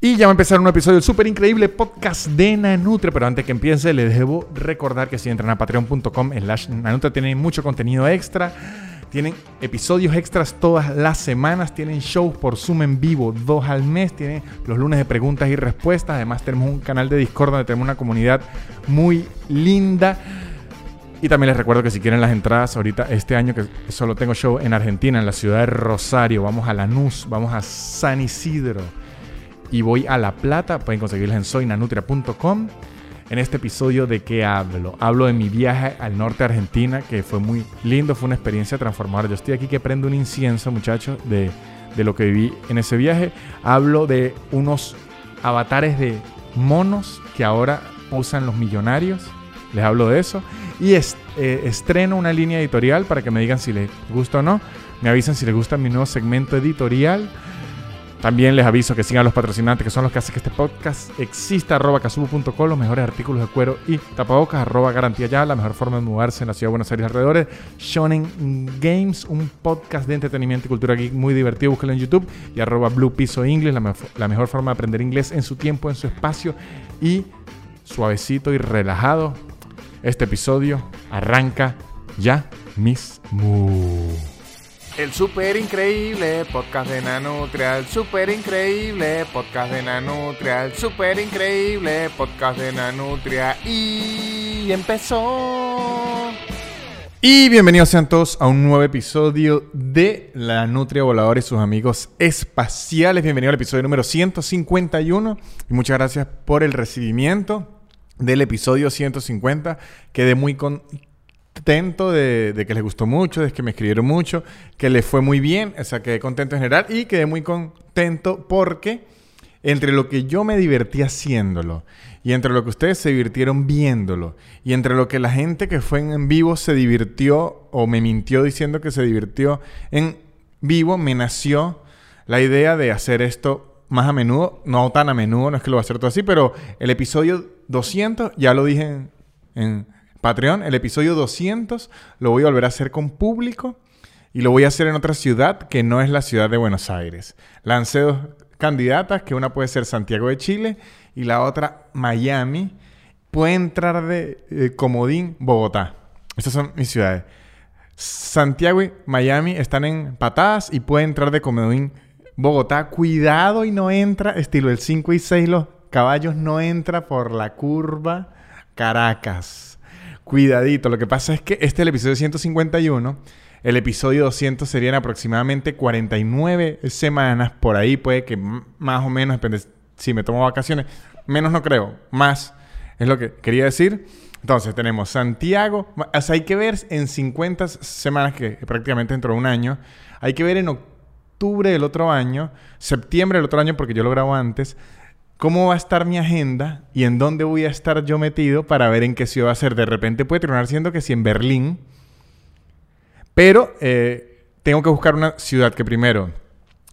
Y ya va a empezar un episodio súper increíble podcast de Nanutria. Pero antes que empiece, les debo recordar que si entran a patreon.com slash Nanutria tienen mucho contenido extra. Tienen episodios extras todas las semanas. Tienen shows por Zoom en vivo dos al mes. Tienen los lunes de preguntas y respuestas. Además, tenemos un canal de Discord donde tenemos una comunidad muy linda. Y también les recuerdo que si quieren las entradas ahorita, este año que solo tengo show en Argentina, en la ciudad de Rosario, vamos a Lanús, vamos a San Isidro y voy a La Plata. Pueden conseguirlas en soynanutria.com. En este episodio de qué hablo? Hablo de mi viaje al norte de Argentina, que fue muy lindo, fue una experiencia transformadora. Yo estoy aquí que prendo un incienso, muchachos, de, de lo que viví en ese viaje. Hablo de unos avatares de monos que ahora usan los millonarios. Les hablo de eso. Y eh, estreno una línea editorial para que me digan si les gusta o no. Me avisan si les gusta mi nuevo segmento editorial. También les aviso que sigan a los patrocinantes, que son los que hacen que este podcast exista, arroba casubo.com, los mejores artículos de cuero y tapabocas, arroba garantía ya, la mejor forma de mudarse en la ciudad de Buenos Aires alrededores. Shonen Games, un podcast de entretenimiento y cultura geek muy divertido, búsquenlo en YouTube. Y arroba Blue Piso English, la, la mejor forma de aprender inglés en su tiempo, en su espacio y suavecito y relajado. Este episodio arranca ya mismo. El super increíble podcast de Nanutria, el super increíble podcast de Nanutria, el super increíble podcast de Nanutria y empezó. Y bienvenidos sean todos a un nuevo episodio de La Nutria Voladora y sus amigos espaciales. Bienvenido al episodio número 151 y muchas gracias por el recibimiento del episodio 150. Quedé muy con contento de, que les gustó mucho, de que me escribieron mucho, que les fue muy bien, o sea, quedé contento en general y quedé muy contento porque entre lo que yo me divertí haciéndolo y entre lo que ustedes se divirtieron viéndolo y entre lo que la gente que fue en vivo se divirtió o me mintió diciendo que se divirtió en vivo, me nació la idea de hacer esto más a menudo, no tan a menudo, no es que lo voy a hacer todo así, pero el episodio 200 ya lo dije en Patreon, el episodio 200 lo voy a volver a hacer con público y lo voy a hacer en otra ciudad que no es la ciudad de Buenos Aires. Lancé dos candidatas, que una puede ser Santiago de Chile y la otra Miami. Puede entrar de Comodín, Bogotá. Estas son mis ciudades. Santiago y Miami están en patadas y puede entrar de Comodín, Bogotá. Cuidado y no entra, estilo el 5 y 6, los caballos no entra por la curva Caracas. Cuidadito, lo que pasa es que este es el episodio 151. El episodio 200 serían aproximadamente 49 semanas. Por ahí puede que más o menos, depende si me tomo vacaciones. Menos no creo, más es lo que quería decir. Entonces tenemos Santiago. O sea, hay que ver en 50 semanas, que prácticamente dentro de un año. Hay que ver en octubre del otro año, septiembre del otro año, porque yo lo grabo antes cómo va a estar mi agenda y en dónde voy a estar yo metido para ver en qué ciudad va a ser. De repente puede terminar siendo que si en Berlín, pero eh, tengo que buscar una ciudad que primero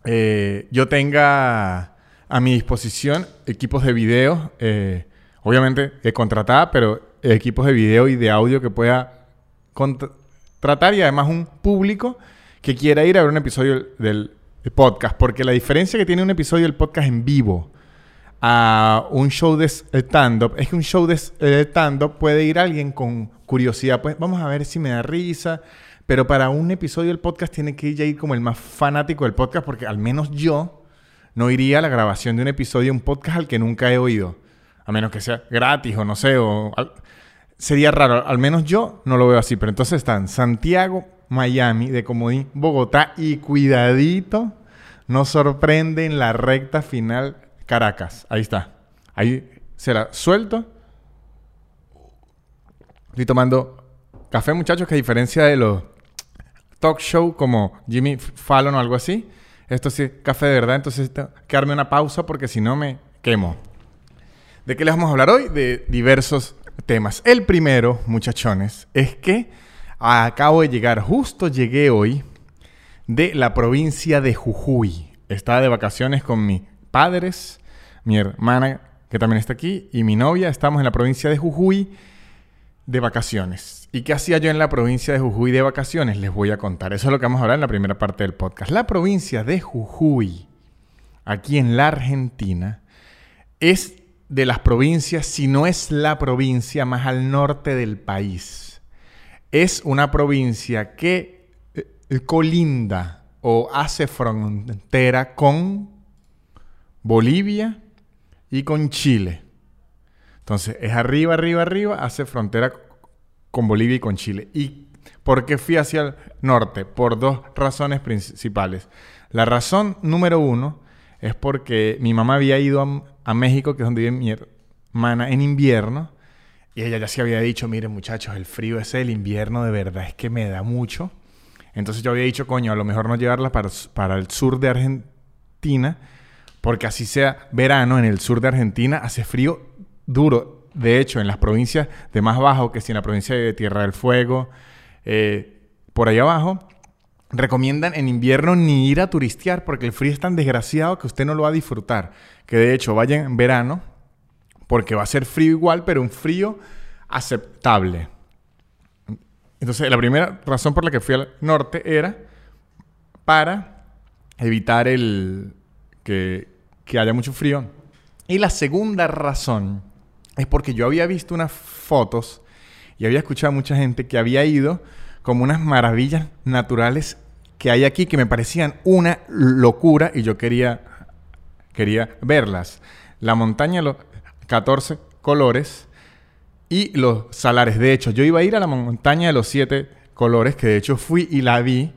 eh, yo tenga a mi disposición equipos de video, eh, obviamente contratada, pero equipos de video y de audio que pueda contratar y además un público que quiera ir a ver un episodio del podcast, porque la diferencia que tiene un episodio del podcast en vivo a un show de stand-up, es que un show de stand-up puede ir alguien con curiosidad, pues vamos a ver si me da risa, pero para un episodio del podcast tiene que ir como el más fanático del podcast, porque al menos yo no iría a la grabación de un episodio de un podcast al que nunca he oído, a menos que sea gratis o no sé, o sería raro, al menos yo no lo veo así, pero entonces están Santiago, Miami, de Comodín, Bogotá y cuidadito, nos sorprende en la recta final Caracas. Ahí está. Ahí será suelto. Estoy tomando café, muchachos, que a diferencia de los talk show como Jimmy Fallon o algo así, esto sí café de verdad. Entonces, tengo darme una pausa porque si no me quemo. ¿De qué les vamos a hablar hoy? De diversos temas. El primero, muchachones, es que acabo de llegar, justo llegué hoy de la provincia de Jujuy. Estaba de vacaciones con mi padres, mi hermana, que también está aquí, y mi novia. Estamos en la provincia de Jujuy de vacaciones. ¿Y qué hacía yo en la provincia de Jujuy de vacaciones? Les voy a contar. Eso es lo que vamos a hablar en la primera parte del podcast. La provincia de Jujuy, aquí en la Argentina, es de las provincias, si no es la provincia más al norte del país. Es una provincia que eh, colinda o hace frontera con Bolivia y con Chile. Entonces, es arriba, arriba, arriba, hace frontera con Bolivia y con Chile. ¿Y por qué fui hacia el norte? Por dos razones principales. La razón número uno es porque mi mamá había ido a, México, que es donde vive mi hermana, en invierno. Y ella ya se había dicho, miren muchachos, el frío ese del invierno de verdad es que me da mucho. Entonces yo había dicho, coño, a lo mejor no llevarla para, para el sur de Argentina, porque así sea verano en el sur de Argentina, hace frío duro. De hecho, en las provincias de más bajo, que si en la provincia de Tierra del Fuego, eh, por ahí abajo, recomiendan en invierno ni ir a turistear porque el frío es tan desgraciado que usted no lo va a disfrutar. Que de hecho vaya en verano porque va a ser frío igual, pero un frío aceptable. Entonces, la primera razón por la que fui al norte era para evitar el que, que haya mucho frío. Y la segunda razón es porque yo había visto unas fotos y había escuchado a mucha gente que había ido como unas maravillas naturales que hay aquí que me parecían una locura y yo quería, quería verlas. La montaña, los 14 colores y los salares. De hecho, yo iba a ir a la montaña de los siete colores, que de hecho fui y la vi.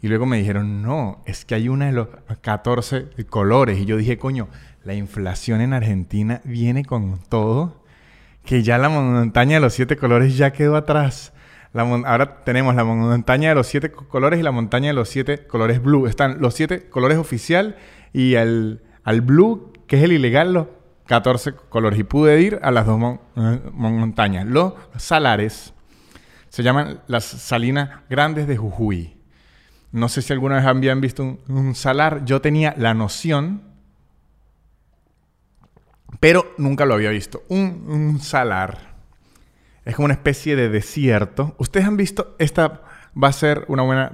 Y luego me dijeron, no, es que hay una de los 14 colores. Y yo dije, coño, la inflación en Argentina viene con todo, que ya la montaña de los siete colores ya quedó atrás. ahora tenemos la montaña de los siete colores y la montaña de los siete colores blue. Están los siete colores oficial y el, al blue, que es el ilegal, los 14 colores. Y pude ir a las dos eh, montañas. Los salares se llaman las salinas grandes de Jujuy. No sé si alguna vez habían visto un, salar. Yo tenía la noción, pero nunca lo había visto. Un, salar es como una especie de desierto. Ustedes han visto, esta va a ser una buena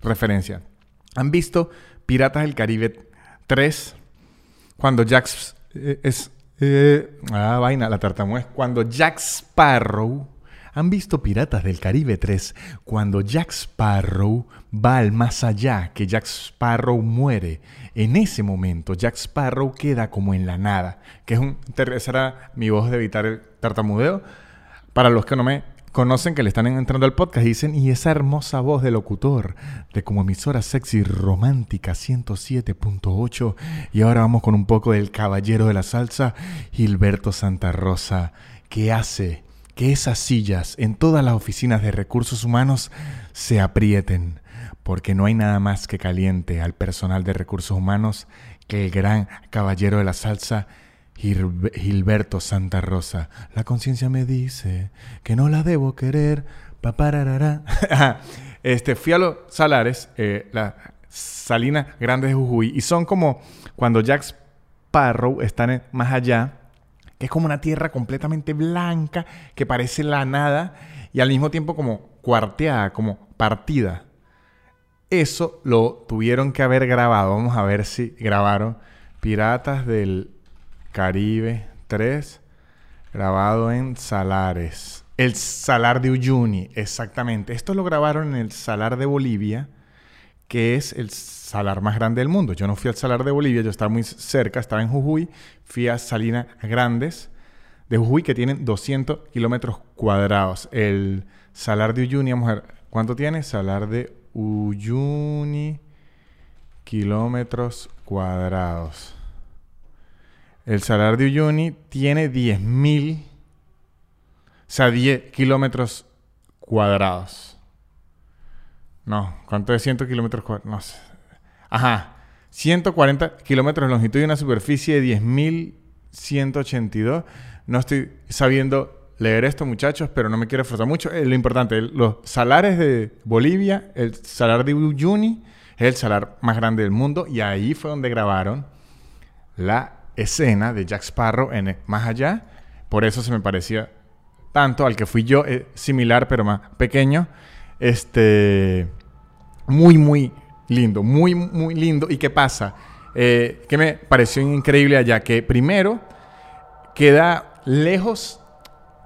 referencia. ¿Han visto Piratas del Caribe 3? Cuando Jack eh, es... Eh, ah, vaina, la tartamuez. Cuando Jack Sparrow... ¿Han visto Piratas del Caribe 3? Cuando Jack Sparrow va al más allá, que Jack Sparrow muere. En ese momento, Jack Sparrow queda como en la nada. Que es un... Esa mi voz de evitar el tartamudeo. Para los que no me conocen que le están entrando al podcast dicen, y esa hermosa voz de locutor de como emisora sexy romántica 107.8. Y ahora vamos con un poco del caballero de la salsa, Gilberto Santa Rosa, que hace que esas sillas en todas las oficinas de recursos humanos se aprieten, porque no hay nada más que caliente al personal de recursos humanos que el gran caballero de la salsa, Gilberto Santa Rosa. La conciencia me dice que no la debo querer. Papararara. este, fui a los salares, eh, la Salina Grande de Jujuy, y son como cuando Jack Sparrow está más allá, que es como una tierra completamente blanca, que parece la nada, y al mismo tiempo como cuarteada, como partida. Eso lo tuvieron que haber grabado. Vamos a ver si grabaron Piratas del Caribe 3, grabado en Salares. El Salar de Uyuni, exactamente. Esto lo grabaron en el Salar de Bolivia, que es el salar más grande del mundo. Yo no fui al Salar de Bolivia, yo estaba muy cerca, estaba en Jujuy. Fui a Salinas Grandes de Jujuy, que tienen 200 kilómetros cuadrados. El Salar de Uyuni, a ¿cuánto tiene? Salar de Uyuni, kilómetros cuadrados. El Salar de Uyuni tiene 10.000, o sea, 10 kilómetros cuadrados. No, ¿cuánto es 100 kilómetros cuadrados? No sé. Ajá, 140 kilómetros de longitud y una superficie de 10.182. No estoy sabiendo leer esto, muchachos, pero no me quiero esforzar mucho. Eh, lo importante, los salares de Bolivia, el salar de Uyuni, es el salar más grande del mundo y ahí fue donde grabaron la escena de Jack Sparrow en Más Allá. Por eso se me parecía tanto al que fui yo, eh, similar pero más pequeño. Este, muy, muy lindo, muy, muy lindo. ¿Y qué pasa? Eh, que me pareció increíble allá, que primero queda lejos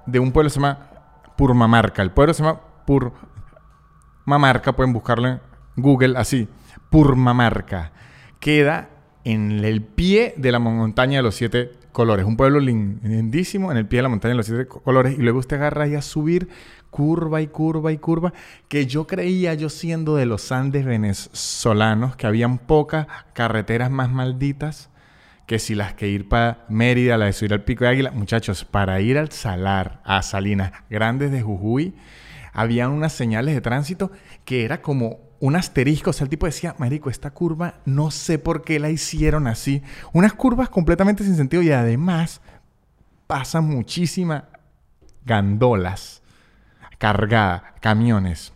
de un pueblo que se llama Purmamarca. El pueblo se llama Purmamarca, pueden buscarlo en Google así, Purmamarca. Queda en el pie de la montaña de los siete colores. Un pueblo lindísimo en el pie de la montaña de los siete colores. Y luego usted agarra ahí a subir curva y curva y curva. Que yo creía, yo siendo de los Andes venezolanos, que habían pocas carreteras más malditas que si las que ir para Mérida, la de subir al Pico de Águila. Muchachos, para ir al Salar, a Salinas Grandes de Jujuy, habían unas señales de tránsito que era como un asterisco. O sea, el tipo decía, Marico, esta curva no sé por qué la hicieron así. Unas curvas completamente sin sentido y además pasan muchísimas gandolas cargadas, camiones.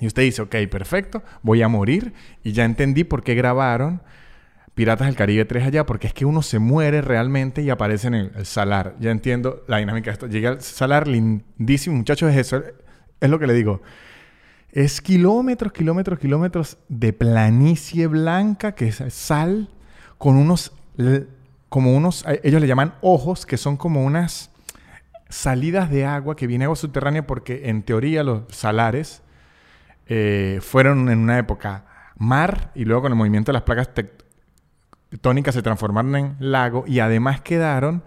Y usted dice, ok, perfecto, voy a morir. Y ya entendí por qué grabaron Piratas del Caribe 3 allá, porque es que uno se muere realmente y aparece en el, salar. Ya entiendo la dinámica de esto. Llegué al salar lindísimo, muchachos, es eso. Es lo que le digo. Es kilómetros, kilómetros, kilómetros de planicie blanca, que es sal, con unos, como unos, ellos le llaman ojos, que son como unas salidas de agua, que viene agua subterránea, porque en teoría los salares eh, fueron en una época mar y luego con el movimiento de las placas tectónicas se transformaron en lago y además quedaron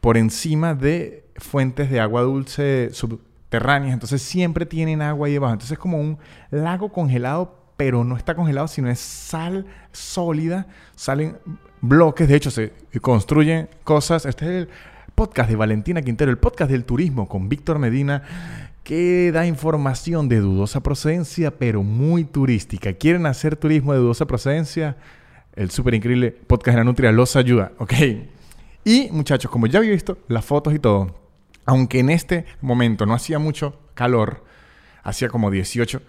por encima de fuentes de agua dulce subterránea entonces siempre tienen agua ahí debajo. Entonces es como un lago congelado, pero no está congelado, sino es sal sólida, salen bloques, de hecho se construyen cosas. Este es el podcast de Valentina Quintero, el podcast del turismo con Víctor Medina, que da información de dudosa procedencia, pero muy turística. ¿Quieren hacer turismo de dudosa procedencia? El súper increíble podcast de la Nutria los ayuda, ¿ok? Y muchachos, como ya había visto las fotos y todo, aunque en este momento no hacía mucho calor, hacía como 18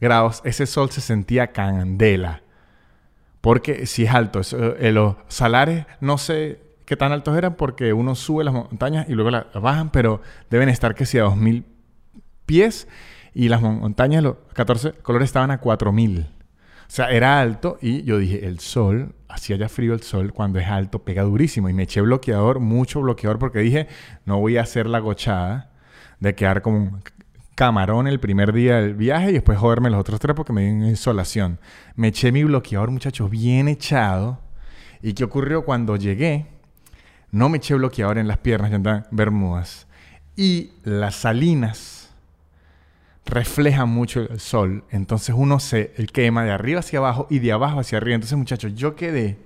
grados, ese sol se sentía candela. Porque si es alto, eh, los salares no sé qué tan altos eran porque uno sube las montañas y luego las bajan, pero deben estar que sea a 2000 pies y las montañas, los 14 colores estaban a 4000. O sea, era alto y yo dije, el sol, hacía ya frío el sol, cuando es alto pega durísimo. Y me eché bloqueador, mucho bloqueador, porque dije, no voy a hacer la gochada de quedar como un camarón el primer día del viaje y después joderme los otros tres porque me dio insolación. Me eché mi bloqueador, muchachos, bien echado. ¿Y qué ocurrió cuando llegué? No me eché bloqueador en las piernas, ya andaban bermudas. Y las salinas refleja mucho el sol. Entonces uno se quema de arriba hacia abajo y de abajo hacia arriba. Entonces, muchachos, yo quedé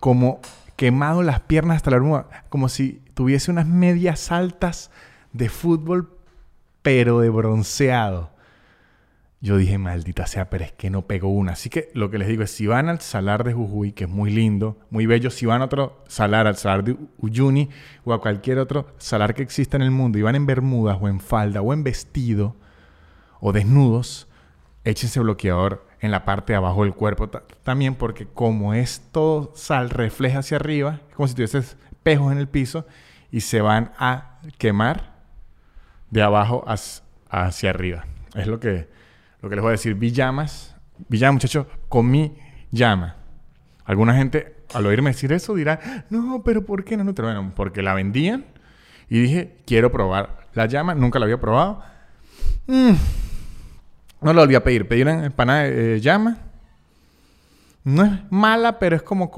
como quemado las piernas hasta la arruga, como si tuviese unas medias altas de fútbol, pero de bronceado. Yo dije, maldita sea, pero es que no pegó una. Así que lo que les digo es, si van al salar de Jujuy, que es muy lindo, muy bello, si van a otro salar, al salar de Uyuni o a cualquier otro salar que exista en el mundo, y van en bermudas o en falda o en vestido, o desnudos, échense bloqueador en la parte de abajo del cuerpo también porque como es todo sal refleja hacia arriba, como si tuviese espejos en el piso y se van a quemar de abajo hacia arriba. Es lo que, lo que les voy a decir. Vi llamas, vi llamas muchachos, comí llama. Alguna gente al oírme decir eso dirá, no, pero ¿por qué no? no bueno, porque la vendían y dije, quiero probar la llama, nunca la había probado. Mm, no lo volví a pedir. Pedí una empanada de llama. No es mala, pero es como...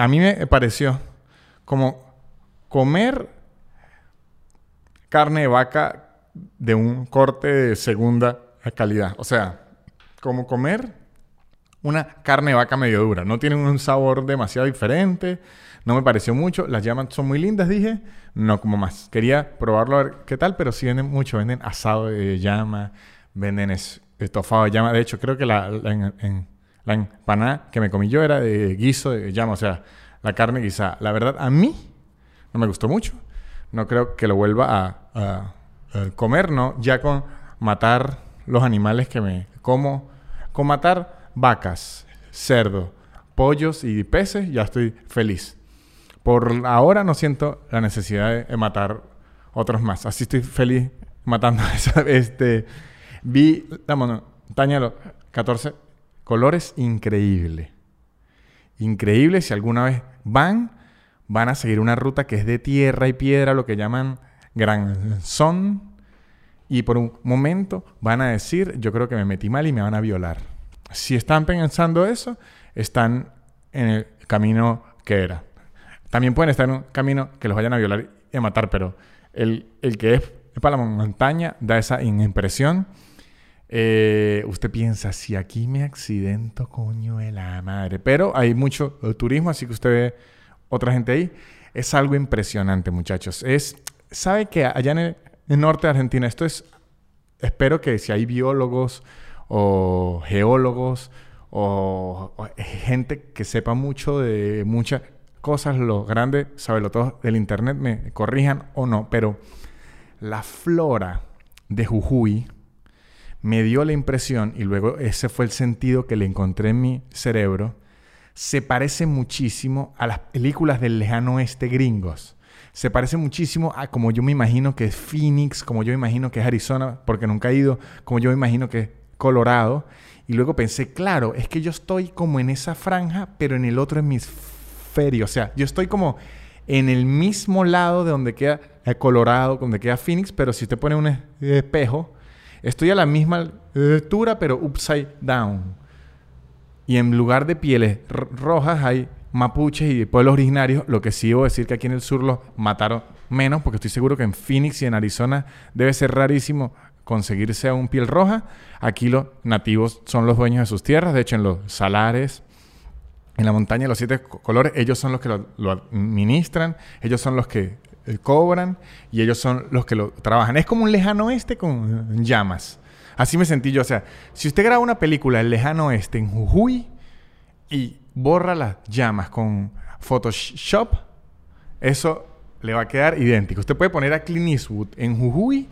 a mí me pareció como comer carne de vaca de un corte de segunda calidad. O sea, como comer una carne de vaca medio dura. No tiene un sabor demasiado diferente. No me pareció mucho. Las llamas son muy lindas, dije. No como más. Quería probarlo a ver qué tal, pero sí venden mucho. Venden asado de llama, venden estofado de llama. De hecho, creo que la, en, la empanada que me comí yo era de guiso de llama, o sea, la carne guisada. La verdad, a mí no me gustó mucho. No creo que lo vuelva a, comer, ¿no? Ya con matar los animales que me como, con matar vacas, cerdo, pollos y peces, ya estoy feliz. Por ahora no siento la necesidad de, matar otros más. Así estoy feliz matando este Vi la montaña de los 14 colores increíble. increíble. Si alguna vez van, van a seguir una ruta que es de tierra y piedra, lo que llaman Gran Son. Y por un momento van a decir, yo creo que me metí mal y me van a violar. Si están pensando eso, están en el camino que era. También pueden estar en un camino que los vayan a violar y a matar, pero el, el que es para la montaña da esa impresión. Eh, usted piensa, si aquí me accidento, coño de la madre. Pero hay mucho turismo, así que usted ve otra gente ahí. Es algo impresionante, muchachos. Es, sabe que allá en el, norte de Argentina, esto es, espero que si hay biólogos o geólogos o, gente que sepa mucho de muchas cosas, lo grande, sabe lo todo del internet, me corrijan o no, pero la flora de Jujuy me dio la impresión, y luego ese fue el sentido que le encontré en mi cerebro, se parece muchísimo a las películas del lejano oeste gringos. Se parece muchísimo a como yo me imagino que es Phoenix, como yo me imagino que es Arizona, porque nunca he ido, como yo me imagino que es Colorado. Y luego pensé, claro, es que yo estoy como en esa franja, pero en el otro hemisferio. O sea, yo estoy como en el mismo lado de donde queda Colorado, donde queda Phoenix, pero si usted pone un espejo, Estoy a la misma altura, pero upside down. Y en lugar de pieles rojas hay mapuches y pueblos originarios. Lo que sí debo decir que aquí en el sur los mataron menos, porque estoy seguro que en Phoenix y en Arizona debe ser rarísimo conseguirse a un piel roja. Aquí los nativos son los dueños de sus tierras. De hecho, en los salares, en la montaña, los siete colores, ellos son los que lo, lo administran. Ellos son los que cobran y ellos son los que lo trabajan. Es como un lejano oeste con llamas. Así me sentí yo. O sea, si usted graba una película El lejano oeste en Jujuy y borra las llamas con Photoshop, eso le va a quedar idéntico. Usted puede poner a Clint Eastwood en Jujuy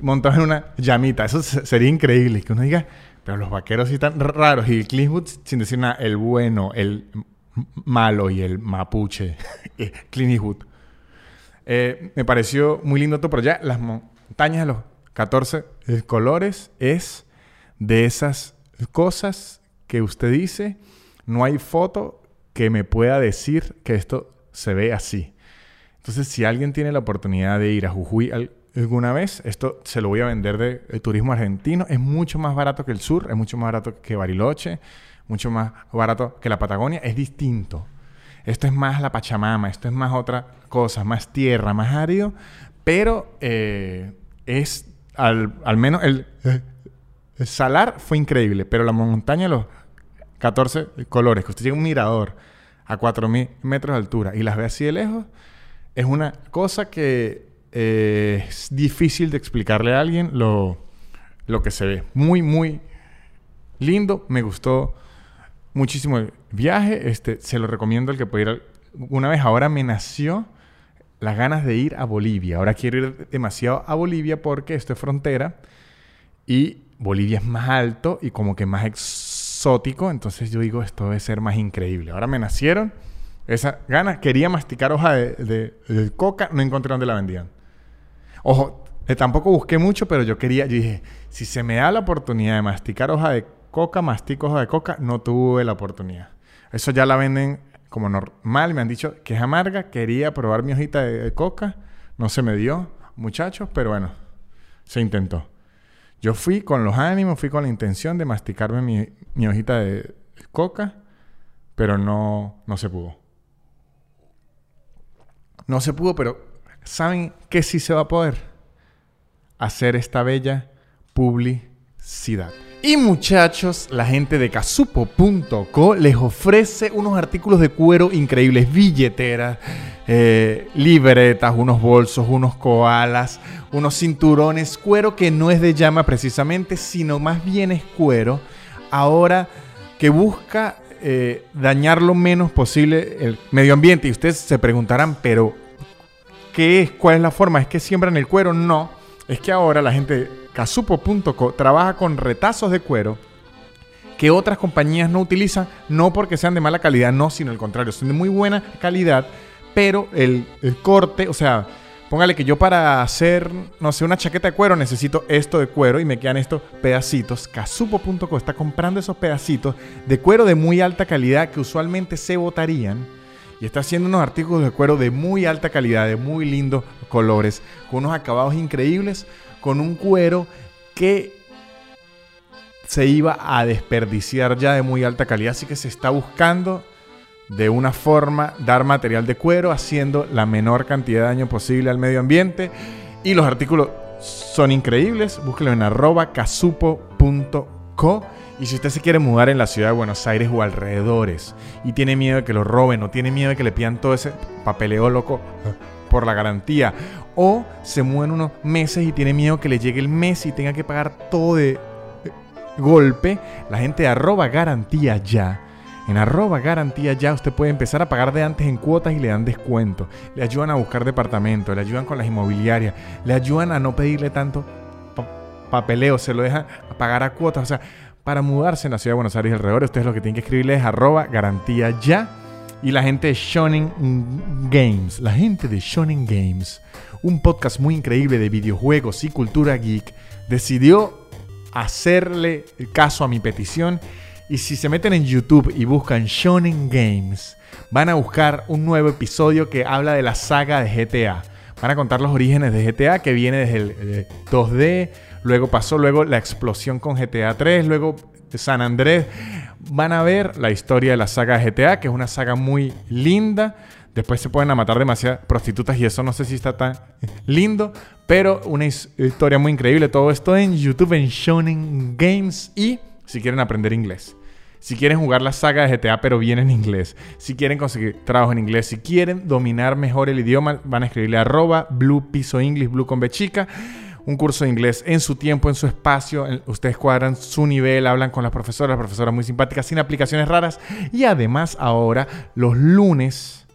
montado en una llamita. Eso sería increíble. Que uno diga, pero los vaqueros sí están raros. Y Clint Eastwood, sin decir nada, el bueno, el malo y el mapuche. Clint Eastwood. Eh, me pareció muy lindo todo, pero ya las montañas de los 14 eh, colores es de esas cosas que usted dice, no hay foto que me pueda decir que esto se ve así. Entonces, si alguien tiene la oportunidad de ir a Jujuy alguna vez, esto se lo voy a vender de, de, turismo argentino. Es mucho más barato que el sur, es mucho más barato que Bariloche, mucho más barato que la Patagonia. Es distinto. Esto es más la Pachamama, esto es más otra cosa, más tierra, más árido, pero eh, es al, menos el, salar fue increíble, pero la montaña, los 14 colores, que usted llega a un mirador a 4.000 metros de altura y las ve así de lejos, es una cosa que eh, es difícil de explicarle a alguien lo, lo que se ve. Muy, muy lindo, me gustó muchísimo el viaje. Este, se lo recomiendo el que pueda ir una vez. Ahora me nació las ganas de ir a Bolivia. Ahora quiero ir demasiado a Bolivia porque esto es frontera y Bolivia es más alto y como que más exótico. Entonces yo digo, esto debe ser más increíble. Ahora me nacieron esas ganas. Quería masticar hoja de, coca, no encontré dónde la vendían. Ojo, eh, tampoco busqué mucho, pero yo quería, yo dije, si se me da la oportunidad de masticar hoja de coca, mastico hoja de coca, no tuve la oportunidad. Eso ya la venden como normal, me han dicho que es amarga, quería probar mi hojita de, coca, no se me dio, muchachos, pero bueno, se intentó. Yo fui con los ánimos, fui con la intención de masticarme mi, hojita de coca, pero no, no se pudo. No se pudo, pero ¿saben qué sí se va a poder? Hacer esta bella publicidad. Y muchachos, la gente de casupo.co les ofrece unos artículos de cuero increíbles, billeteras, eh, libretas, unos bolsos, unos koalas, unos cinturones, cuero que no es de llama precisamente, sino más bien es cuero. Ahora que busca eh, dañar lo menos posible el medio ambiente. Y ustedes se preguntarán, pero ¿qué es? ¿Cuál es la forma? ¿Es que siembran el cuero? No. Es que ahora la gente casupo.co trabaja con retazos de cuero que otras compañías no utilizan, no porque sean de mala calidad, no, sino al contrario, son de muy buena calidad, pero el, corte, o sea, Póngale que yo para hacer, no sé, una chaqueta de cuero necesito esto de cuero y me quedan estos pedacitos. Casupo.co está comprando esos pedacitos de cuero de muy alta calidad que usualmente se botarían y está haciendo unos artículos de cuero de muy alta calidad, de muy lindos colores, con unos acabados increíbles, con un cuero que se iba a desperdiciar ya de muy alta calidad, así que se está buscando de una forma dar material de cuero haciendo la menor cantidad de daño posible al medio ambiente. Y los artículos son increíbles, búsquelo en arroba casupo.co y si usted se quiere mudar en la ciudad de Buenos Aires o alrededores y tiene miedo de que lo roben o tiene miedo de que le pidan todo ese papeleo loco por la garantía o se muda en unos meses y tiene miedo que le llegue el mes y tenga que pagar todo de golpe, la gente de arroba garantía ya en arroba garantía ya usted puede empezar a pagar de antes en cuotas y le dan descuento. Le ayudan a buscar departamento, le ayudan con las inmobiliarias, le ayudan a no pedirle tanto papeleo, se lo dejan a pagar a cuotas. O sea, para mudarse en la ciudad de Buenos Aires y alrededor, ustedes lo que tienen que escribirle es arroba garantía ya. Y la gente de Shonen Games, la gente de Shonen Games, un podcast muy increíble de videojuegos y cultura geek, decidió hacerle caso a mi petición y si se meten en YouTube y buscan Shonen Games, van a buscar un nuevo episodio que habla de la saga de GTA. Van a contar los orígenes de GTA que viene desde el 2D, luego pasó luego la explosión con GTA 3, luego San Andrés. Van a ver la historia de la saga GTA, que es una saga muy linda. Después se pueden matar demasiadas prostitutas y eso no sé si está tan lindo, pero una historia muy increíble. Todo esto en YouTube en Shonen Games y si quieren aprender inglés. Si quieren jugar la saga de GTA pero bien en inglés. Si quieren conseguir trabajo en inglés. Si quieren dominar mejor el idioma, van a escribirle arroba blue piso english blue con chica. Un curso de inglés en su tiempo, en su espacio. Ustedes cuadran su nivel, hablan con las profesoras, profesoras muy simpáticas, sin aplicaciones raras. Y además ahora, los lunes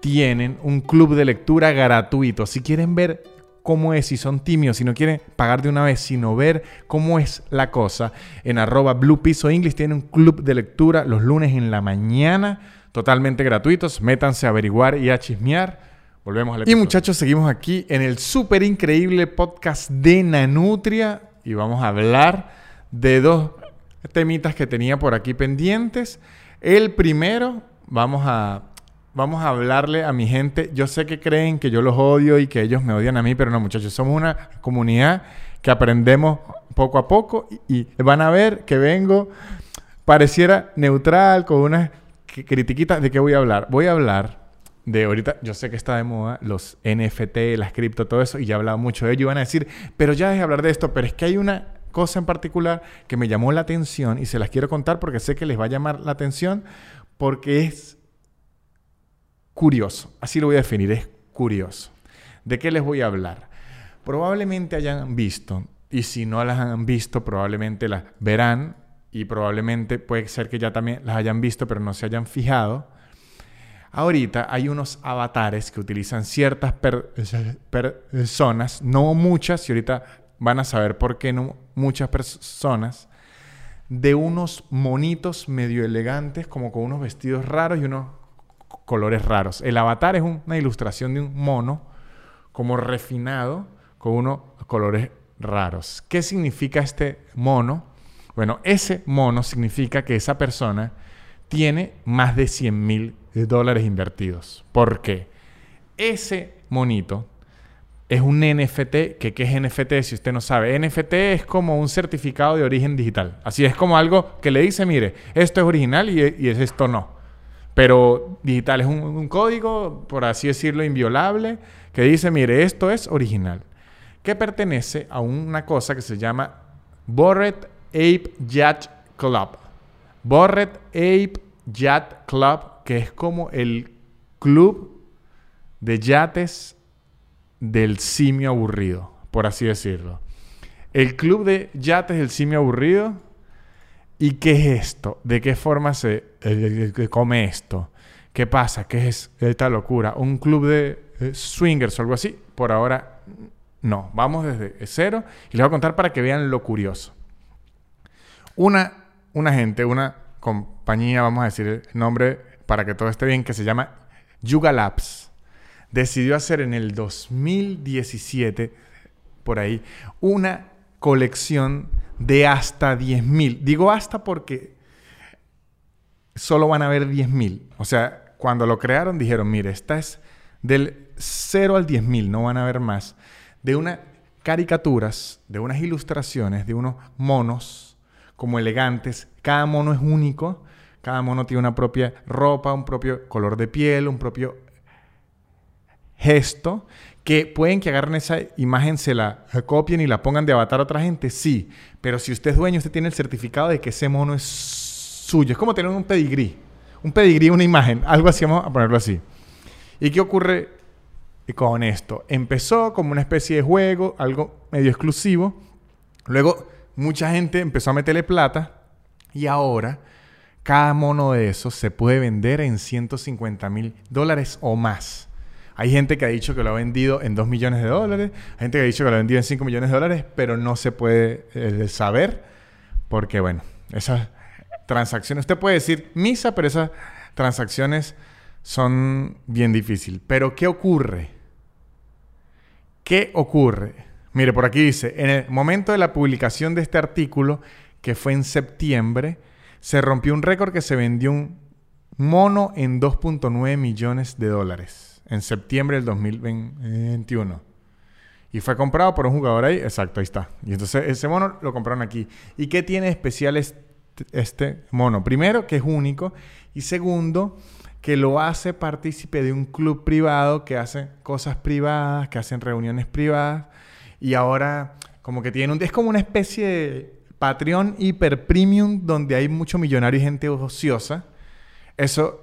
tienen un club de lectura gratuito. Si quieren ver cómo es, si son tímidos, si no quieren pagar de una vez, sino ver cómo es la cosa, en arroba Blue Piso English tiene un club de lectura los lunes en la mañana, totalmente gratuitos. Métanse a averiguar y a chismear. Volvemos al episodio. Y muchachos, seguimos aquí en el súper increíble podcast de Nanutria y vamos a hablar de dos temitas que tenía por aquí pendientes. El primero, vamos a vamos a hablarle a mi gente. Yo sé que creen que yo los odio y que ellos me odian a mí, pero no, muchachos, somos una comunidad que aprendemos poco a poco y, van a ver que vengo, pareciera neutral, con unas critiquitas. ¿De qué voy a hablar? Voy a hablar de ahorita, yo sé que está de moda los NFT, las cripto, todo eso, y ya he hablado mucho de ello. Y van a decir, pero ya deje de hablar de esto, pero es que hay una cosa en particular que me llamó la atención y se las quiero contar porque sé que les va a llamar la atención porque es curioso. Así lo voy a definir, es curioso. ¿De qué les voy a hablar? Probablemente hayan visto, y si no las han visto, probablemente las verán, y probablemente puede ser que ya también las hayan visto, pero no se hayan fijado. Ahorita hay unos avatares que utilizan ciertas personas, no muchas, y ahorita van a saber por qué no muchas personas, de unos monitos medio elegantes, como con unos vestidos raros y unos colores raros. El avatar es una ilustración de un mono como refinado con unos colores raros. ¿Qué significa este mono? Bueno, ese mono significa que esa persona tiene más de 100 mil dólares invertidos. ¿Por qué? Ese monito es un NFT. ¿Qué, ¿Qué es NFT? Si usted no sabe, NFT es como un certificado de origen digital. Así es como algo que le dice, mire, esto es original y, y esto no. Pero digital es un, código, por así decirlo, inviolable, que dice, mire, esto es original. Que pertenece a una cosa que se llama Bored Ape Yacht Club. Bored Ape Yacht Club, que es como el club de yates del simio aburrido, por así decirlo. El club de yates del simio aburrido ¿Y qué es esto? ¿De qué forma se come esto? ¿Qué pasa? ¿Qué es esta locura? ¿Un club de eh, swingers o algo así? Por ahora no. Vamos desde cero y les voy a contar para que vean lo curioso. Una, una gente, una compañía, vamos a decir el nombre para que todo esté bien, que se llama Yuga Labs. decidió hacer en el 2017, por ahí, una colección de hasta 10.000. Digo hasta porque solo van a haber 10.000. O sea, cuando lo crearon dijeron, mire, esta es del 0 al 10.000, no van a haber más. De unas caricaturas, de unas ilustraciones, de unos monos como elegantes. Cada mono es único. Cada mono tiene una propia ropa, un propio color de piel, un propio gesto que pueden que agarren esa imagen, se la copien y la pongan de avatar a otra gente, sí. Pero si usted es dueño, usted tiene el certificado de que ese mono es suyo. Es como tener un pedigrí. Un pedigrí, una imagen. Algo así, vamos a ponerlo así. ¿Y qué ocurre con esto? Empezó como una especie de juego, algo medio exclusivo. Luego mucha gente empezó a meterle plata. Y ahora cada mono de esos se puede vender en 150 mil dólares o más. Hay gente que ha dicho que lo ha vendido en 2 millones de dólares, hay gente que ha dicho que lo ha vendido en 5 millones de dólares, pero no se puede eh, saber porque, bueno, esas transacciones, usted puede decir misa, pero esas transacciones son bien difíciles. Pero ¿qué ocurre? ¿Qué ocurre? Mire, por aquí dice, en el momento de la publicación de este artículo, que fue en septiembre, se rompió un récord que se vendió un mono en 2.9 millones de dólares en septiembre del 2021. Y fue comprado por un jugador ahí, exacto, ahí está. Y entonces ese mono lo compraron aquí. ¿Y qué tiene especial este, mono? Primero, que es único. Y segundo, que lo hace partícipe de un club privado que hace cosas privadas, que hacen reuniones privadas. Y ahora, como que tiene un. Es como una especie de Patreon hiper premium donde hay mucho millonario y gente ociosa. Eso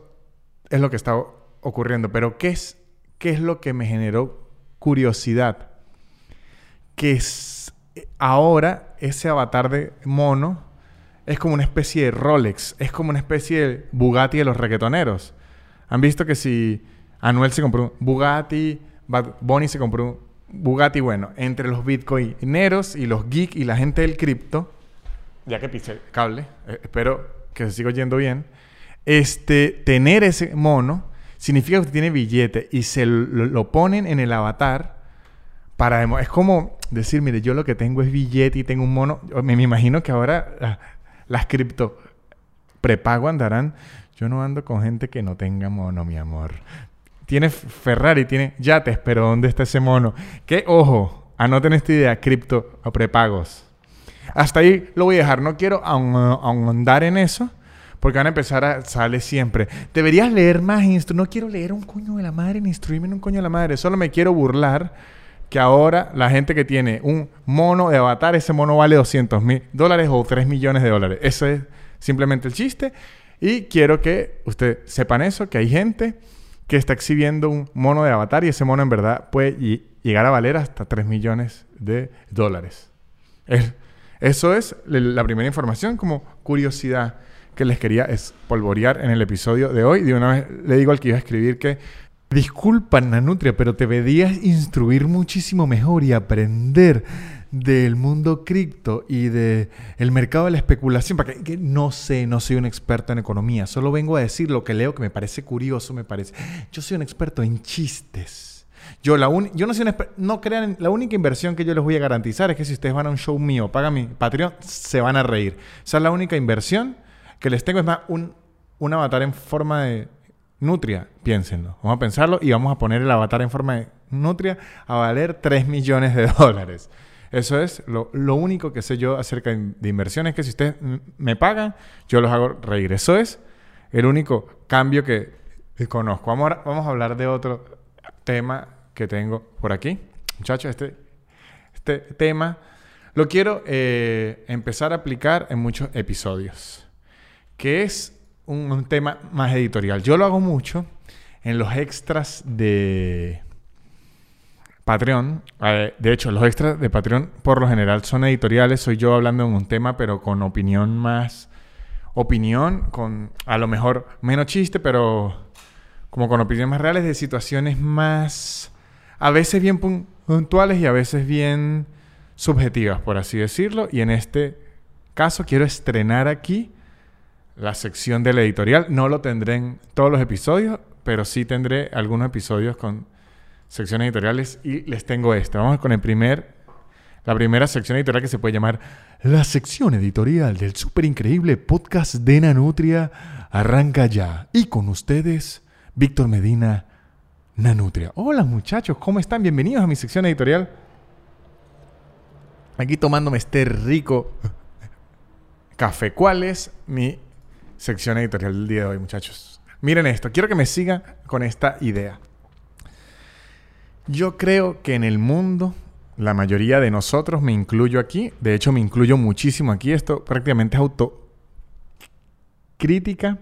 es lo que está ocurriendo. Pero ¿qué es, qué es lo que me generó curiosidad? Que es, ahora ese avatar de mono es como una especie de Rolex, es como una especie de Bugatti de los reggaetoneros. Han visto que si Anuel se compró un Bugatti, Bonnie se compró un Bugatti, bueno, entre los bitcoineros y los geeks y la gente del cripto, ya que pise cable, eh, espero que se siga oyendo bien, este, tener ese mono significa que usted tiene billete y se lo, ponen en el avatar para... Es como decir, mire, yo lo que tengo es billete y tengo un mono. Me, imagino que ahora las cripto prepago andarán. Yo no ando con gente que no tenga mono, mi amor. Tiene Ferrari, tiene yates, pero ¿dónde está ese mono? Que, ojo, anoten esta idea, cripto o prepagos. Hasta ahí lo voy a dejar. No quiero ahondar en eso porque van a empezar a... Sale siempre. Deberías leer más. No quiero leer un coño de la madre ni instruirme en un coño de la madre. Solo me quiero burlar que ahora la gente que tiene un mono de avatar, ese mono vale 200 mil dólares o 3 millones de dólares. Eso es simplemente el chiste. Y quiero que ustedes sepan eso, que hay gente que está exhibiendo un mono de avatar y ese mono en verdad puede llegar a valer hasta 3 millones de dólares. Eso es la primera información como curiosidad que les quería espolvorear en el episodio de hoy. De una vez le digo al que iba a escribir que disculpa Nanutria, pero te deberías instruir muchísimo mejor y aprender del mundo cripto y del el mercado de la especulación, para que, no sé, no soy un experto en economía, solo vengo a decir lo que leo que me parece curioso, me parece. Yo soy un experto en chistes. Yo, la yo no soy un no crean, la única inversión que yo les voy a garantizar es que si ustedes van a un show mío, pagan mi Patreon, se van a reír. Esa es la única inversión que les tengo es más un, un avatar en forma de nutria. Piénsenlo. Vamos a pensarlo y vamos a poner el avatar en forma de nutria a valer 3 millones de dólares. Eso es lo, único que sé yo acerca de inversiones, que si ustedes me pagan, yo los hago reír. Eso es el único cambio que conozco. Vamos vamos a hablar de otro tema que tengo por aquí. Muchachos, este, este tema lo quiero eh, empezar a aplicar en muchos episodios que es un, tema más editorial. Yo lo hago mucho en los extras de Patreon. De hecho, los extras de Patreon por lo general son editoriales. Soy yo hablando en un tema, pero con opinión más... Opinión, con a lo mejor menos chiste, pero como con opiniones más reales de situaciones más... A veces bien puntuales y a veces bien subjetivas, por así decirlo. Y en este caso quiero estrenar aquí la sección de la editorial. No lo tendré en todos los episodios, pero sí tendré algunos episodios con secciones editoriales y les tengo esta. Vamos con el primer, la primera sección editorial que se puede llamar la sección editorial del súper increíble podcast de Nanutria. Arranca ya. Y con ustedes, Víctor Medina, Nanutria. Hola muchachos, ¿cómo están? Bienvenidos a mi sección editorial. Aquí tomándome este rico café. ¿Cuál es mi sección editorial del día de hoy, muchachos? Miren esto, quiero que me sigan con esta idea. Yo creo que en el mundo, la mayoría de nosotros, me incluyo aquí, de hecho me incluyo muchísimo aquí, esto prácticamente es autocrítica,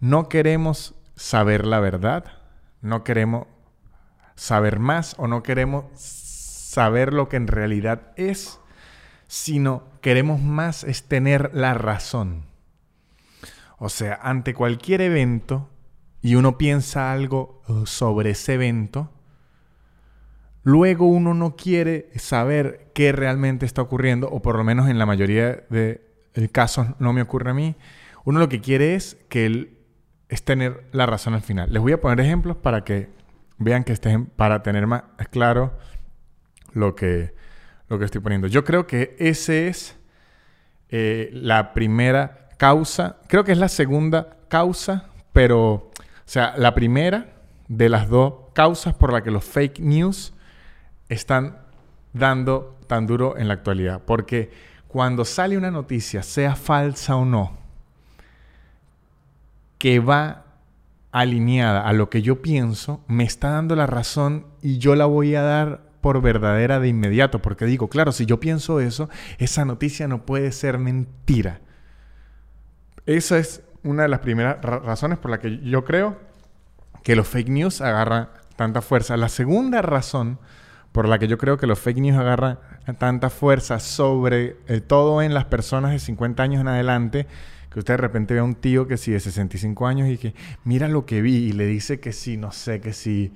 no queremos saber la verdad, no queremos saber más o no queremos saber lo que en realidad es, sino queremos más es tener la razón. O sea, ante cualquier evento y uno piensa algo uh, sobre ese evento, luego uno no quiere saber qué realmente está ocurriendo, o por lo menos en la mayoría de casos no me ocurre a mí. Uno lo que quiere es que él es tener la razón al final. Les voy a poner ejemplos para que vean que estén, para tener más claro lo que, lo que estoy poniendo. Yo creo que ese es eh, la primera causa, creo que es la segunda causa, pero, o sea, la primera de las dos causas por la que los fake news están dando tan duro en la actualidad. Porque cuando sale una noticia, sea falsa o no, que va alineada a lo que yo pienso, me está dando la razón y yo la voy a dar por verdadera de inmediato, porque digo, claro, si yo pienso eso, esa noticia no puede ser mentira. Esa es una de las primeras razones por la que yo creo que los fake news agarran tanta fuerza. La segunda razón por la que yo creo que los fake news agarran tanta fuerza sobre eh, todo en las personas de 50 años en adelante, que usted de repente ve a un tío que sí de 65 años y que mira lo que vi y le dice que sí, no sé, que sí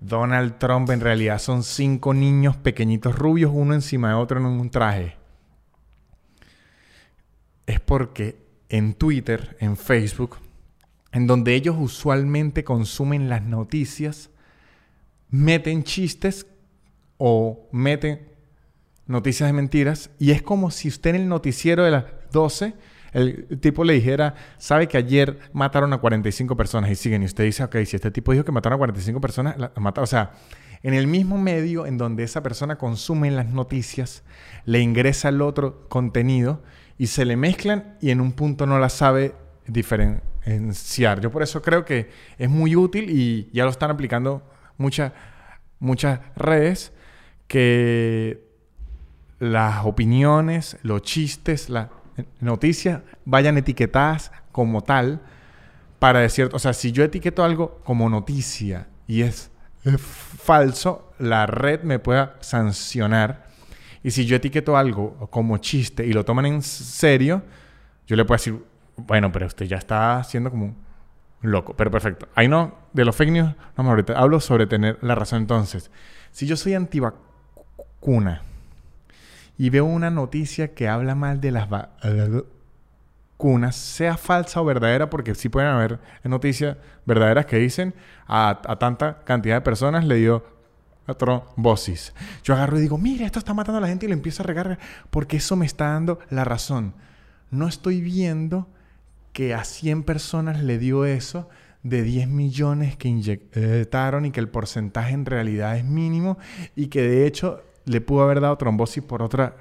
Donald Trump en realidad son cinco niños pequeñitos rubios, uno encima de otro en un traje. Es porque en Twitter, en Facebook, en donde ellos usualmente consumen las noticias, meten chistes o meten noticias de mentiras y es como si usted en el noticiero de las 12 el tipo le dijera, sabe que ayer mataron a 45 personas y siguen. Y usted dice, ok, si este tipo dijo que mataron a 45 personas, la, o sea, en el mismo medio en donde esa persona consume las noticias, le ingresa el otro contenido y se le mezclan y en un punto no la sabe diferenciar. Yo por eso creo que es muy útil y ya lo están aplicando muchas, muchas redes que las opiniones, los chistes, la, noticias vayan etiquetadas como tal para decir, o sea, si yo etiqueto algo como noticia y es, falso, la red me pueda sancionar. Y si yo etiqueto algo como chiste y lo toman en serio, yo le puedo decir, bueno, pero usted ya está haciendo como un loco. Pero perfecto. Ahí no, de los fake news, no, ahorita hablo sobre tener la razón entonces. Si yo soy antivacuna, y veo una noticia que habla mal de las vacunas, sea falsa o verdadera, porque sí pueden haber noticias verdaderas que dicen a, tanta cantidad de personas le dio trombosis. Yo agarro y digo, mira, esto está matando a la gente y lo empiezo a regar porque eso me está dando la razón. No estoy viendo que a 100 personas le dio eso de 10 millones que inyectaron y que el porcentaje en realidad es mínimo y que de hecho le pudo haber dado trombosis por otras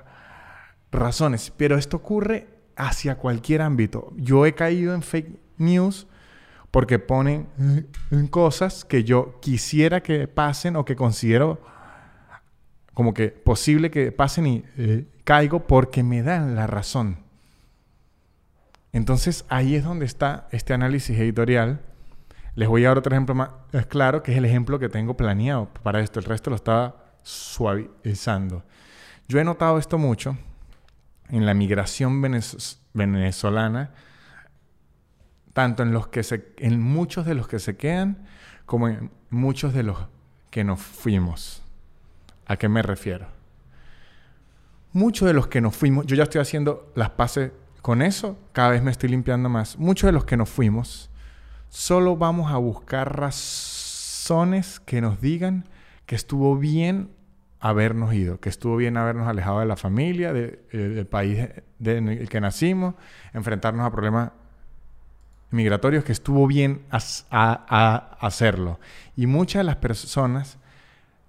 razones. Pero esto ocurre hacia cualquier ámbito. Yo he caído en fake news porque ponen cosas que yo quisiera que pasen o que considero como que posible que pasen y eh, caigo porque me dan la razón. Entonces ahí es donde está este análisis editorial. Les voy a dar otro ejemplo más claro, que es el ejemplo que tengo planeado para esto. El resto lo estaba suavizando. Yo he notado esto mucho en la migración venezolana, tanto en los que se, en muchos de los que se quedan, como en muchos de los que nos fuimos. ¿A qué me refiero? Muchos de los que nos fuimos, yo ya estoy haciendo las paces con eso, cada vez me estoy limpiando más. Muchos de los que nos fuimos, solo vamos a buscar razones que nos digan que estuvo bien habernos ido, que estuvo bien habernos alejado de la familia, eh, del país en el que nacimos, enfrentarnos a problemas migratorios, que estuvo bien hacerlo. Y muchas de las personas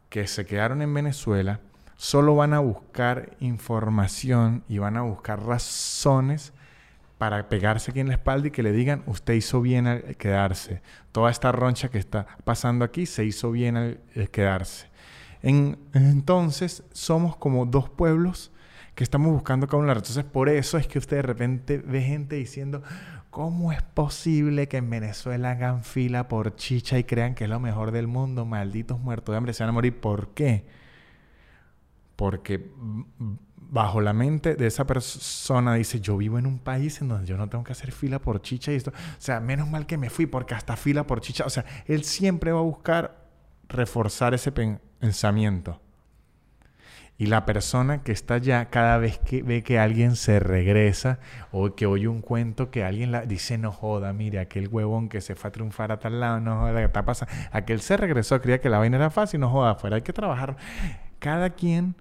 que se quedaron en Venezuela solo van a buscar información y van a buscar razones para pegarse aquí en la espalda y que le digan, usted hizo bien al quedarse. Toda esta roncha que está pasando aquí se hizo bien al eh, quedarse. En- entonces, somos como dos pueblos que estamos buscando cada uno. Entonces, por eso es que usted de repente ve gente diciendo, ¿cómo es posible que en Venezuela hagan fila por chicha y crean que es lo mejor del mundo? Malditos muertos de hambre se van a morir. ¿Por qué? Porque bajo la mente de esa persona dice, yo vivo en un país en donde yo no tengo que hacer fila por chicha y esto. O sea, menos mal que me fui porque hasta fila por chicha. O sea, él siempre va a buscar reforzar ese pen- pensamiento. Y la persona que está allá, cada vez que ve que alguien se regresa o que oye un cuento que alguien la, dice, no joda, mire, aquel huevón que se fue a triunfar a tal lado, no joda, ¿qué está pasando? Aquel se regresó, creía que la vaina era fácil, no joda, afuera hay que trabajar. Cada quien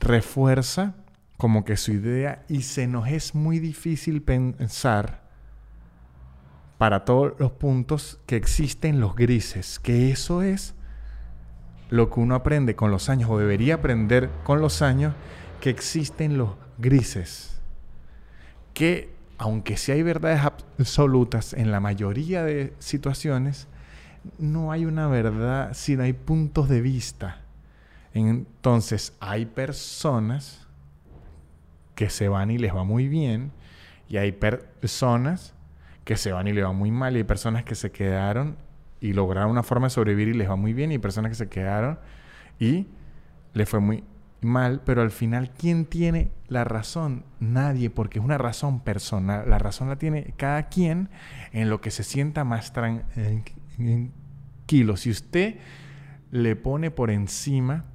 refuerza como que su idea y se nos es muy difícil pensar para todos los puntos que existen los grises, que eso es lo que uno aprende con los años o debería aprender con los años, que existen los grises, que aunque sí hay verdades absolutas en la mayoría de situaciones, no hay una verdad, sino hay puntos de vista. Entonces hay personas que se van y les va muy bien, y hay personas que se van y les va muy mal, y hay personas que se quedaron y lograron una forma de sobrevivir y les va muy bien, y hay personas que se quedaron y les fue muy mal, pero al final, ¿quién tiene la razón? Nadie, porque es una razón personal. La razón la tiene cada quien en lo que se sienta más tranquilo. Si usted le pone por encima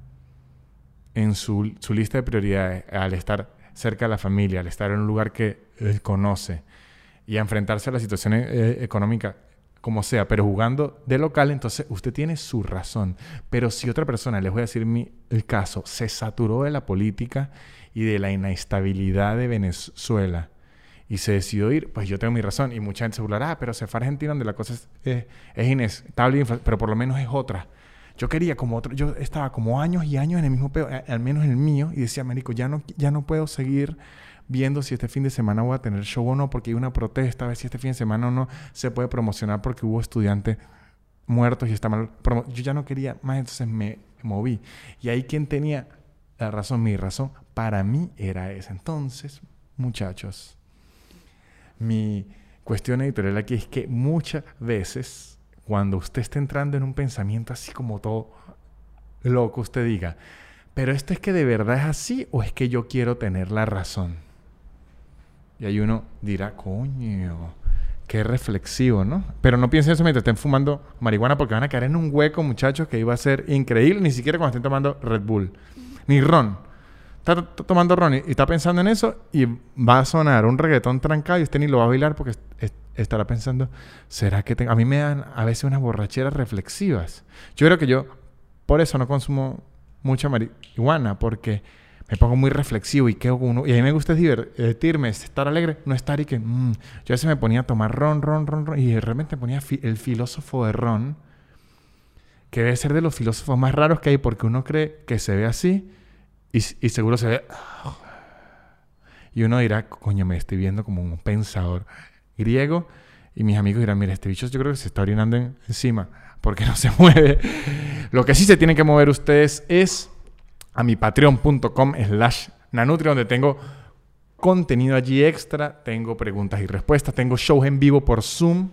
en su, su lista de prioridades al estar cerca de la familia, al estar en un lugar que conoce y a enfrentarse a la situación eh, económica como sea, pero jugando de local, entonces usted tiene su razón. Pero si otra persona, les voy a decir mi el caso, se saturó de la política y de la inestabilidad de Venezuela y se decidió ir, pues yo tengo mi razón. Y mucha gente se burlará, ah, pero se fue a Argentina donde la cosa es, es, es inestable, pero por lo menos es otra. Yo quería como otro, yo estaba como años y años en el mismo peo, al menos el mío, y decía, Américo, ya no, ya no puedo seguir viendo si este fin de semana voy a tener show o no, porque hay una protesta, a ver si este fin de semana o no se puede promocionar porque hubo estudiantes muertos y está mal. Yo ya no quería más, entonces me moví. Y ahí quien tenía la razón, mi razón, para mí era esa. Entonces, muchachos, mi cuestión editorial aquí es que muchas veces, cuando usted está entrando en un pensamiento así como todo loco, usted diga, pero esto es que de verdad es así o es que yo quiero tener la razón. Y ahí uno dirá, coño, qué reflexivo, ¿no? Pero no piensen eso mientras estén fumando marihuana porque van a caer en un hueco, muchachos, que iba a ser increíble, ni siquiera cuando estén tomando Red Bull, ni ron. Está tomando ron y, está pensando en eso y va a sonar un reggaetón trancado y usted ni lo va a bailar porque estará pensando, ¿será que tengo? A mí me dan a veces unas borracheras reflexivas. Yo creo que yo por eso no consumo mucha marihuana porque me pongo muy reflexivo y quedo uno. Y a mí me gusta divertirme, estar alegre, no estar y que. Mm, yo a veces me ponía a tomar ron, ron, ron, ron. Y realmente ponía fi el filósofo de ron, que debe ser de los filósofos más raros que hay, porque uno cree que se ve así y seguro se ve. Y uno dirá, coño, me estoy viendo como un pensador griego. Y mis amigos dirán, mira, este bicho yo creo que se está orinando encima porque no se mueve. Lo que sí se tienen que mover ustedes es a mi patreon.com slash nanutria, donde tengo contenido allí extra, tengo preguntas y respuestas, tengo shows en vivo por Zoom,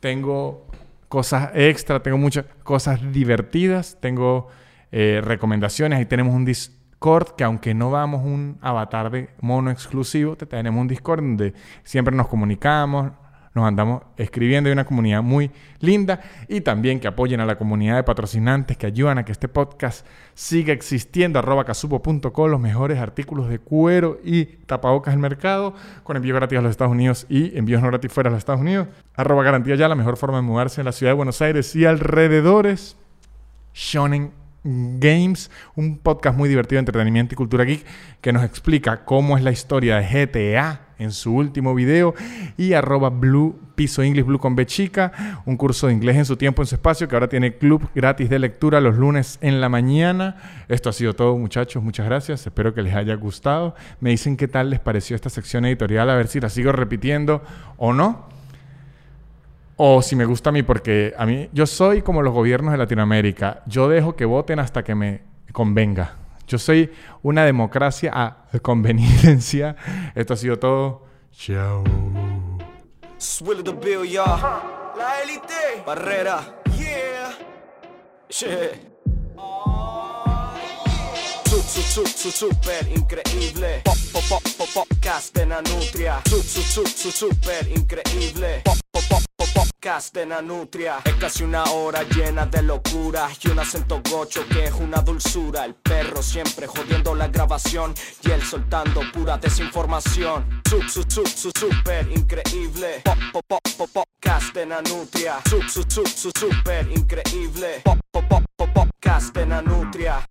tengo cosas extra, tengo muchas cosas divertidas, tengo eh, recomendaciones, ahí tenemos un Discord que aunque no damos un avatar de mono exclusivo, tenemos un Discord donde siempre nos comunicamos, nos andamos escribiendo. Hay una comunidad muy linda y también que apoyen a la comunidad de patrocinantes que ayudan a que este podcast siga existiendo. Arroba casupo.com, los mejores artículos de cuero y tapabocas del mercado con envío gratis a los Estados Unidos y envíos no gratis fuera de los Estados Unidos. Arroba garantía ya, la mejor forma de mudarse en la ciudad de Buenos Aires y alrededores. Shonen Games, un podcast muy divertido de entretenimiento y cultura geek que nos explica cómo es la historia de GTA en su último video y arroba blue piso English blue con B chica, un curso de inglés en su tiempo, en su espacio, que ahora tiene club gratis de lectura los lunes en la mañana. Esto ha sido todo muchachos, muchas gracias, espero que les haya gustado. Me dicen qué tal les pareció esta sección editorial, a ver si la sigo repitiendo o no. O si me gusta a mí, porque a mí yo soy como los gobiernos de Latinoamérica, yo dejo que voten hasta que me convenga. Yo soy una democracia a conveniencia. Esto ha sido todo. Chao. Swill the bill, y'all. La élite. Barrera. Yeah. Yeah. Su, su, su, su, super increíble. Pop, pop, pop, pop, podcast de su, su, super increíble. Podcast de Nanutria. Es casi una hora llena de locura y un acento gocho que es una dulzura. El perro siempre jodiendo la grabación y él soltando pura desinformación. Su, su, su, su, super increíble. Pop, pop, pop, pop, podcast de Nanutria. Su, su, su, su, super increíble. Pop, pop, pop, pop, podcast de Nanutria.